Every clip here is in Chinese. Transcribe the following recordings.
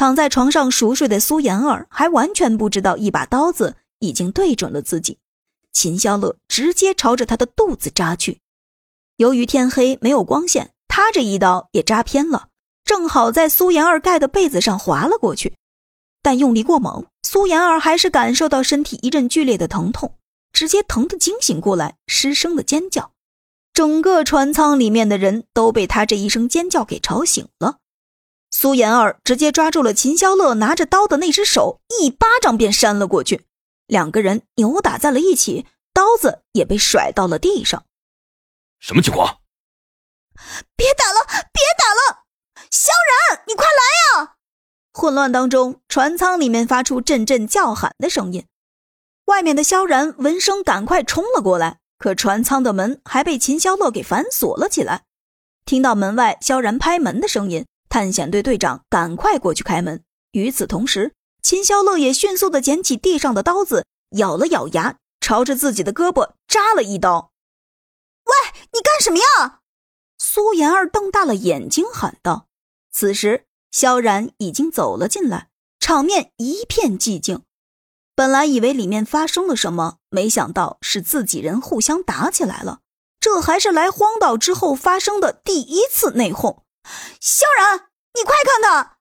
躺在床上熟睡的苏妍儿还完全不知道一把刀子已经对准了自己，秦霄乐直接朝着他的肚子扎去。由于天黑没有光线，他这一刀也扎偏了，正好在苏妍儿盖的被子上划了过去。但用力过猛，苏妍儿还是感受到身体一阵剧烈的疼痛，直接疼得惊醒过来，失声的尖叫。整个船舱里面的人都被他这一声尖叫给吵醒了。苏妍儿直接抓住了秦霄乐拿着刀的那只手，一巴掌便扇了过去，两个人扭打在了一起，刀子也被甩到了地上。什么情况？别打了，别打了！萧然，你快来呀！混乱当中，船舱里面发出阵阵叫喊的声音。外面的萧然闻声赶快冲了过来，可船舱的门还被秦霄乐给反锁了起来。听到门外萧然拍门的声音，探险队队长赶快过去开门。与此同时，秦霄乐也迅速的捡起地上的刀子，咬了咬牙，朝着自己的胳膊扎了一刀。喂，你干什么呀？苏妍儿瞪大了眼睛喊道。此时，萧然已经走了进来，场面一片寂静。本来以为里面发生了什么，没想到是自己人互相打起来了。这还是来荒岛之后发生的第一次内讧。萧然，你快看他！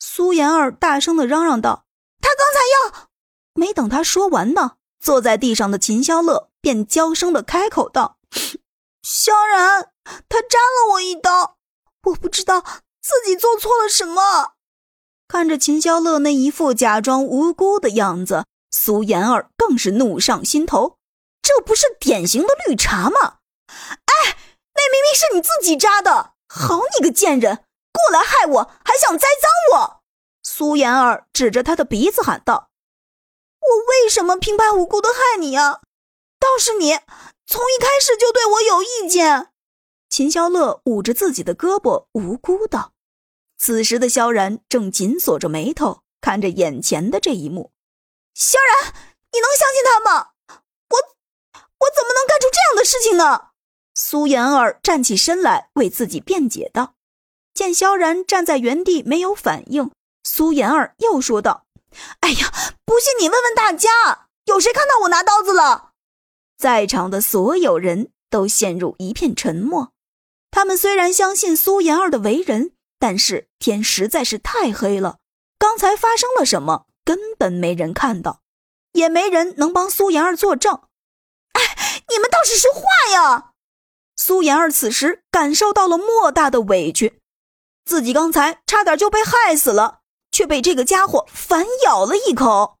苏妍儿大声的嚷嚷道：“他刚才要……”没等他说完呢，坐在地上的秦霄乐便娇声的开口道。萧然，他扎了我一刀，我不知道自己做错了什么。看着秦霄乐那一副假装无辜的样子，苏妍儿更是怒上心头。这不是典型的绿茶吗？哎，那明明是你自己扎的！好你个贱人，过来害我，还想栽赃我！苏妍儿指着他的鼻子喊道：“我为什么平白无故的害你啊？倒是你。”从一开始就对我有意见，秦霄乐捂着自己的胳膊，无辜道。此时的萧然正紧锁着眉头，看着眼前的这一幕。萧然，你能相信他吗？我，我怎么能干出这样的事情呢？苏妍儿站起身来为自己辩解道。见萧然站在原地没有反应，苏妍儿又说道：“哎呀，不信你问问大家，有谁看到我拿刀子了？”在场的所有人都陷入一片沉默。他们虽然相信苏妍儿的为人，但是天实在是太黑了，刚才发生了什么根本没人看到，也没人能帮苏妍儿作证。哎，你们倒是说话呀！苏妍儿此时感受到了莫大的委屈，自己刚才差点就被害死了，却被这个家伙反咬了一口。